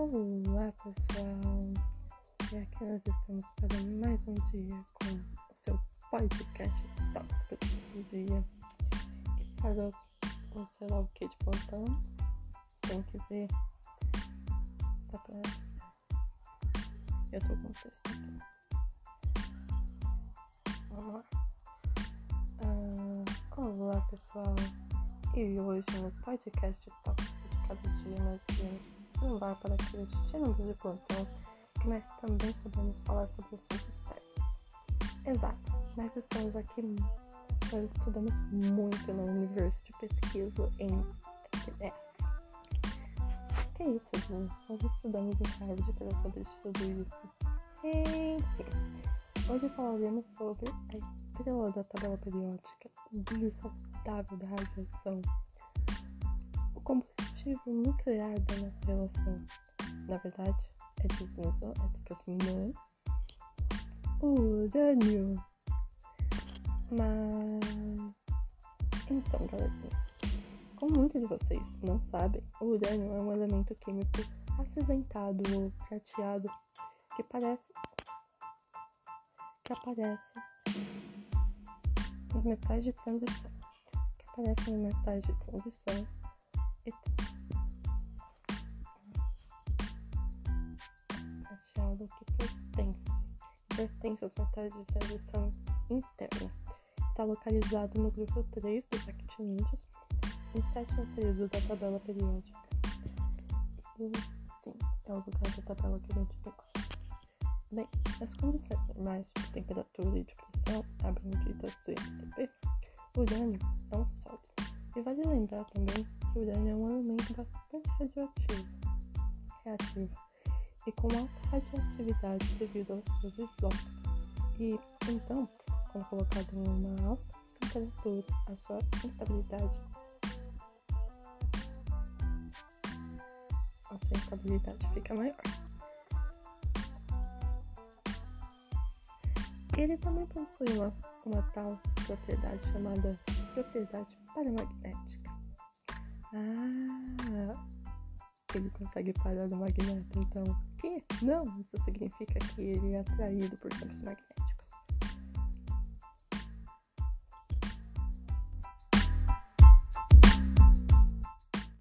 Olá pessoal, e aqui nós estamos para mais um dia com o seu podcast Tóxico de Psicologia. E para os, o sei lá o que de plantão, tem que ver. Tá pra Eu tô com o texto aqui. Vamos lá. Ah, olá pessoal, e hoje no podcast Tóxico de cada dia nós iremos um bar para número de plantão que nós também sabemos falar sobre assuntos sérios. Exato, nós estamos aqui, nós estudamos muito no universo de pesquisa em PDF. Que é isso, Ju? Nós estudamos em saber de tudo isso. Enfim, hoje falaremos sobre a estrela da tabela periódica, o brilho saudável da radiação, combustível motivo nuclear da nossa relação. Na verdade, é discussões elétricas, mas o urânio. Mas então, galerinha, como muitos de vocês não sabem, o urânio é um elemento químico acinzentado ou prateado que parece que aparece nos metais de transição, que aparece nos metais de transição e do que pertence. Pertence aos metais de transição interna. Está localizado no grupo 3 dos actinídeos, no sétimo período da tabela periódica. E, sim, é o lugar da tabela que pegou. Bem, nas condições normais de temperatura e de pressão, abrangidas MTP, o urânio é um sólido. E vale lembrar também urânio é um elemento bastante radioativo, reativo e com alta radioatividade devido aos seus isótopos. E então, quando colocado em uma alta temperatura, a sua instabilidade a sua instabilidade fica maior. Ele também possui uma, uma tal propriedade chamada propriedade paramagnética. Ele consegue parar o magneto. Então, que? Não, isso significa que ele é atraído por campos magnéticos.